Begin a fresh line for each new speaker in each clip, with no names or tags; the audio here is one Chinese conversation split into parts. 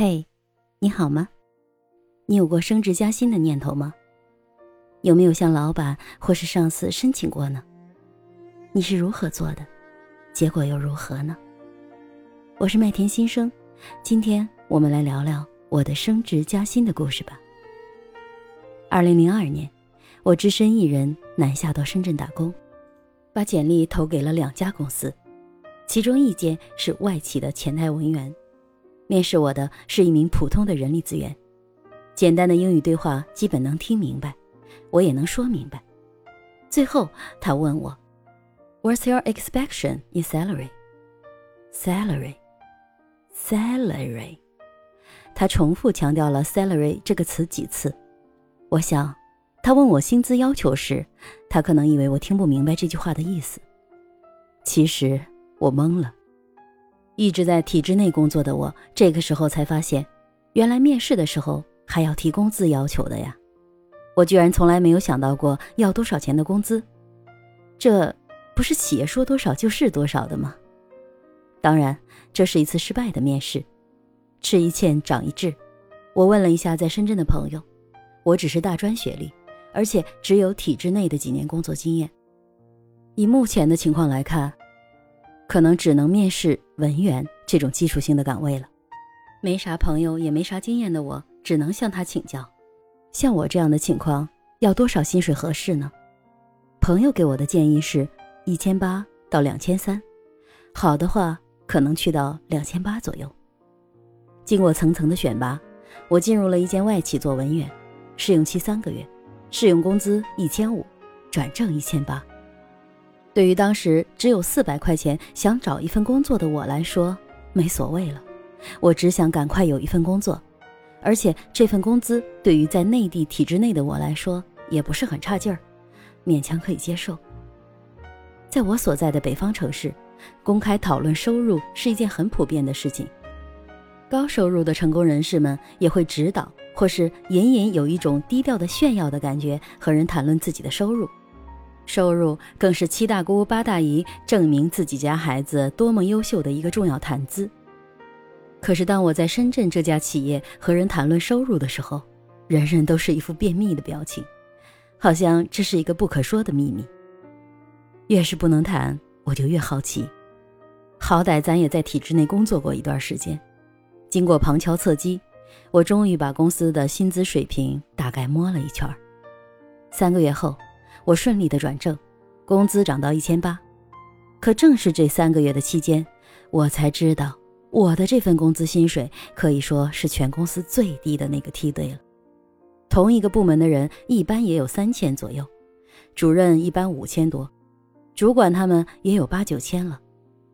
嘿，你好吗？你有过升职加薪的念头吗？有没有向老板或是上司申请过呢？你是如何做的？结果又如何呢？我是麦田新生，今天我们来聊聊我的升职加薪的故事吧。二零零二年，我只身一人南下到深圳打工，把简历投给了两家公司，其中一间是外企的前台文员。面试我的是一名普通的人力资源，简单的英语对话基本能听明白，我也能说明白。最后他问我，What's your expectation in salary? Salary, salary。他重复强调了 salary 这个词几次。我想，他问我薪资要求时，他可能以为我听不明白这句话的意思。其实我懵了。一直在体制内工作的我，这个时候才发现，原来面试的时候还要提工资要求的呀！我居然从来没有想到过要多少钱的工资，这不是企业说多少就是多少的吗？当然，这是一次失败的面试，吃一堑长一智。我问了一下在深圳的朋友，我只是大专学历，而且只有体制内的几年工作经验。以目前的情况来看。可能只能面试文员这种基础性的岗位了，没啥朋友也没啥经验的我，只能向他请教。像我这样的情况，要多少薪水合适呢？朋友给我的建议是一千八到两千三，好的话可能去到两千八左右。经过层层的选拔，我进入了一间外企做文员，试用期三个月，试用工资一千五，转正一千八。对于当时只有四百块钱想找一份工作的我来说，没所谓了。我只想赶快有一份工作，而且这份工资对于在内地体制内的我来说也不是很差劲儿，勉强可以接受。在我所在的北方城市，公开讨论收入是一件很普遍的事情。高收入的成功人士们也会指导，或是隐隐有一种低调的炫耀的感觉，和人谈论自己的收入。收入更是七大姑八大姨证明自己家孩子多么优秀的一个重要谈资。可是当我在深圳这家企业和人谈论收入的时候，人人都是一副便秘的表情，好像这是一个不可说的秘密。越是不能谈，我就越好奇。好歹咱也在体制内工作过一段时间，经过旁敲侧击，我终于把公司的薪资水平大概摸了一圈。三个月后。我顺利的转正，工资涨到一千八，可正是这三个月的期间，我才知道我的这份工资薪水可以说是全公司最低的那个梯队了。同一个部门的人一般也有三千左右，主任一般五千多，主管他们也有八九千了，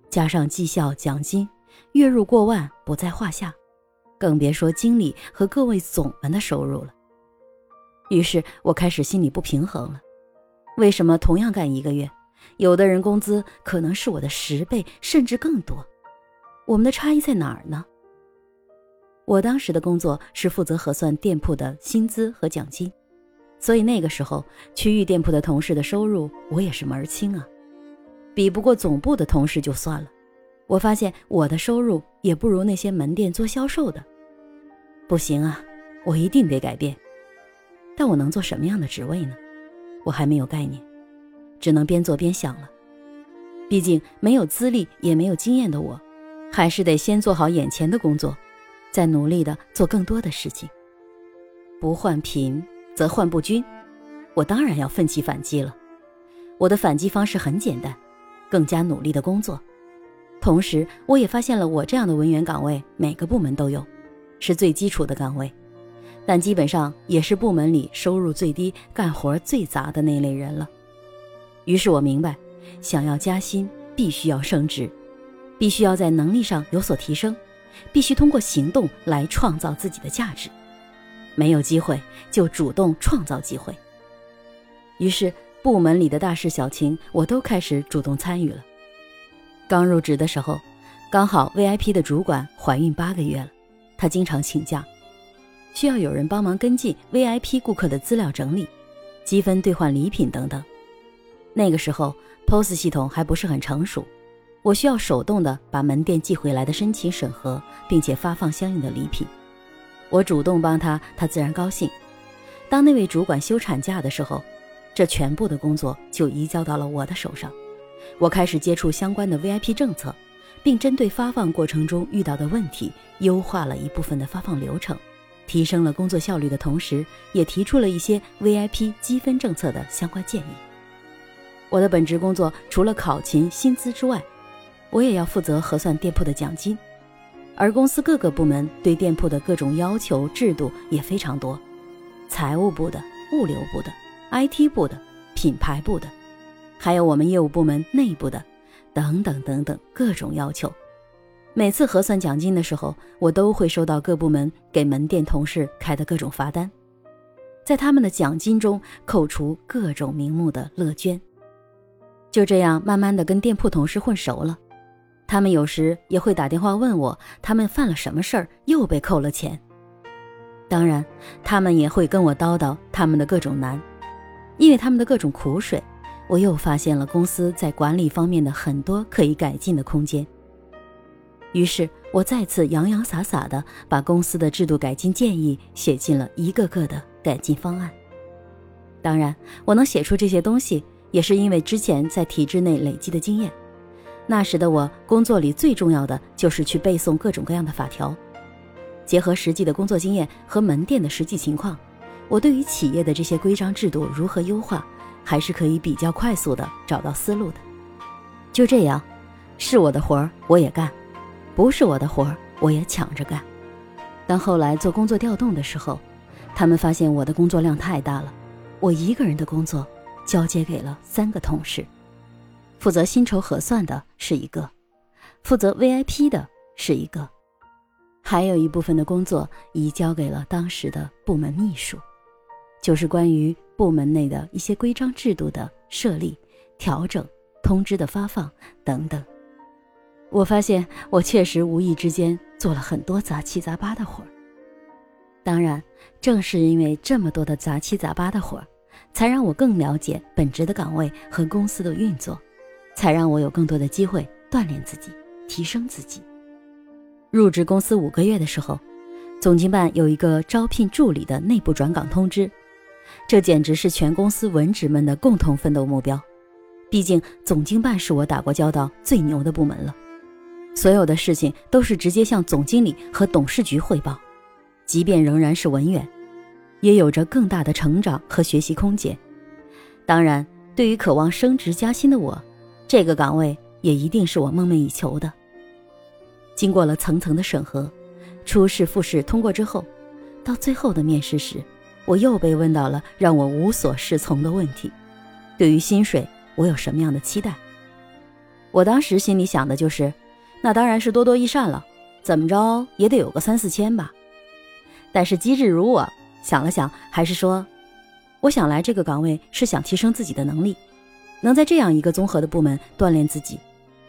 加上绩效奖金，月入过万不在话下，更别说经理和各位总们的收入了。于是我开始心里不平衡了。为什么同样干一个月，有的人工资可能是我的十倍甚至更多？我们的差异在哪儿呢？我当时的工作是负责核算店铺的薪资和奖金，所以那个时候区域店铺的同事的收入我也是门儿清啊，比不过总部的同事就算了，我发现我的收入也不如那些门店做销售的。不行啊，我一定得改变。但我能做什么样的职位呢？我还没有概念，只能边做边想了。毕竟没有资历也没有经验的我，还是得先做好眼前的工作，再努力的做更多的事情。不患贫则患不均，我当然要奋起反击了。我的反击方式很简单，更加努力的工作。同时，我也发现了我这样的文员岗位每个部门都有，是最基础的岗位。但基本上也是部门里收入最低、干活最杂的那类人了。于是我明白，想要加薪，必须要升职，必须要在能力上有所提升，必须通过行动来创造自己的价值。没有机会就主动创造机会。于是部门里的大事小情，我都开始主动参与了。刚入职的时候，刚好 VIP 的主管怀孕八个月了，她经常请假。需要有人帮忙跟进 VIP 顾客的资料整理、积分兑换礼品等等。那个时候 POS 系统还不是很成熟，我需要手动的把门店寄回来的申请审核，并且发放相应的礼品。我主动帮他，他自然高兴。当那位主管休产假的时候，这全部的工作就移交到了我的手上。我开始接触相关的 VIP 政策，并针对发放过程中遇到的问题，优化了一部分的发放流程，提升了工作效率的同时，也提出了一些 VIP 积分政策的相关建议。我的本职工作除了考勤薪资之外，我也要负责核算店铺的奖金，而公司各个部门对店铺的各种要求制度也非常多，财务部的、物流部的、IT 部的、品牌部的，还有我们业务部门内部的，等等等等各种要求。每次核算奖金的时候，我都会收到各部门给门店同事开的各种罚单，在他们的奖金中扣除各种名目的乐捐。就这样，慢慢的跟店铺同事混熟了。他们有时也会打电话问我，他们犯了什么事儿又被扣了钱。当然，他们也会跟我叨叨他们的各种难，因为他们的各种苦水，我又发现了公司在管理方面的很多可以改进的空间。于是，我再次洋洋洒洒地把公司的制度改进建议写进了一个个的改进方案。当然，我能写出这些东西，也是因为之前在体制内累积的经验。那时的我，工作里最重要的就是去背诵各种各样的法条，结合实际的工作经验和门店的实际情况，我对于企业的这些规章制度如何优化，还是可以比较快速的找到思路的。就这样，是我的活儿我也干，不是我的活儿我也抢着干。当后来做工作调动的时候，他们发现我的工作量太大了，我一个人的工作交接给了三个同事。负责薪酬核算的是一个，负责 VIP 的是一个，还有一部分的工作移交给了当时的部门秘书，就是关于部门内的一些规章制度的设立、调整、通知的发放等等。我发现我确实无意之间做了很多杂七杂八的活儿。当然，正是因为这么多的杂七杂八的活儿，才让我更了解本职的岗位和公司的运作。才让我有更多的机会锻炼自己，提升自己。入职公司五个月的时候，总经办有一个招聘助理的内部转岗通知，这简直是全公司文职们的共同奋斗目标。毕竟总经办是我打过交道最牛的部门了，所有的事情都是直接向总经理和董事局汇报，即便仍然是文员，也有着更大的成长和学习空间。当然，对于渴望升职加薪的我。这个岗位也一定是我梦寐以求的。经过了层层的审核，初试、复试通过之后，到最后的面试时，我又被问到了让我无所适从的问题：对于薪水，我有什么样的期待？我当时心里想的就是，那当然是多多益善了，怎么着也得有个三四千吧。但是机智如我，想了想，还是说，我想来这个岗位是想提升自己的能力。能在这样一个综合的部门锻炼自己，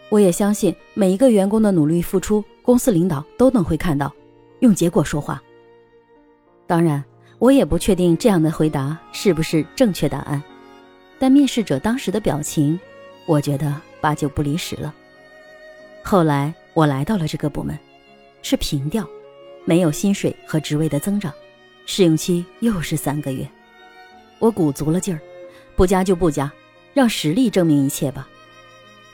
我也相信每一个员工的努力付出，公司领导都能会看到，用结果说话。当然，我也不确定这样的回答是不是正确答案，但面试者当时的表情，我觉得八九不离十了。后来我来到了这个部门，是平调，没有薪水和职位的增长，试用期又是三个月，我鼓足了劲儿，不加就不加。让实力证明一切吧。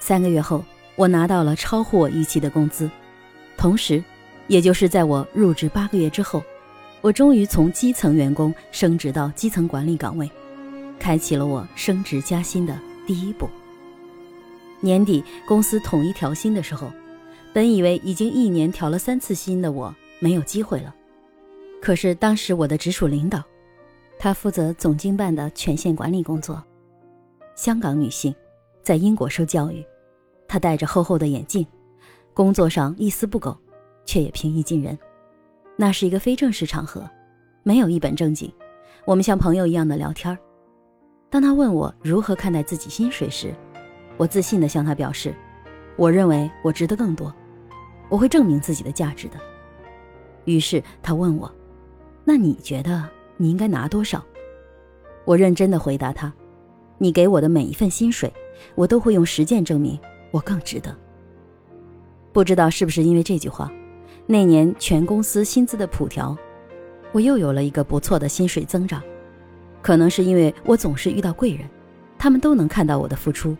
三个月后，我拿到了超乎我预期的工资，同时，也就是在我入职八个月之后，我终于从基层员工升职到基层管理岗位，开启了我升职加薪的第一步。年底公司统一调薪的时候，本以为已经一年调了三次薪的我没有机会了，可是当时我的直属领导，他负责总经办的权限管理工作。香港女性，在英国受教育，她戴着厚厚的眼镜，工作上一丝不苟，却也平易近人。那是一个非正式场合，没有一本正经，我们像朋友一样的聊天儿当他问我如何看待自己薪水时，我自信地向他表示：“我认为我值得更多，我会证明自己的价值的。”于是他问我：“那你觉得你应该拿多少？”我认真地回答他。你给我的每一份薪水，我都会用实践证明我更值得。不知道是不是因为这句话，那年全公司薪资的普调，我又有了一个不错的薪水增长。可能是因为我总是遇到贵人，他们都能看到我的付出。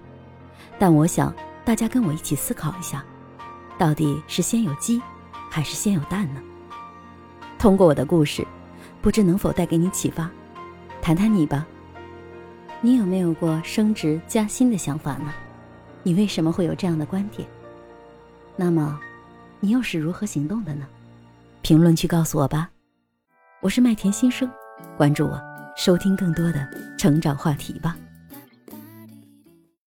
但我想大家跟我一起思考一下，到底是先有鸡，还是先有蛋呢？通过我的故事，不知能否带给你启发？谈谈你吧，你有没有过升职加薪的想法呢？你为什么会有这样的观点？那么，你又是如何行动的呢？评论区告诉我吧。我是麦田新生，关注我，收听更多的成长话题吧。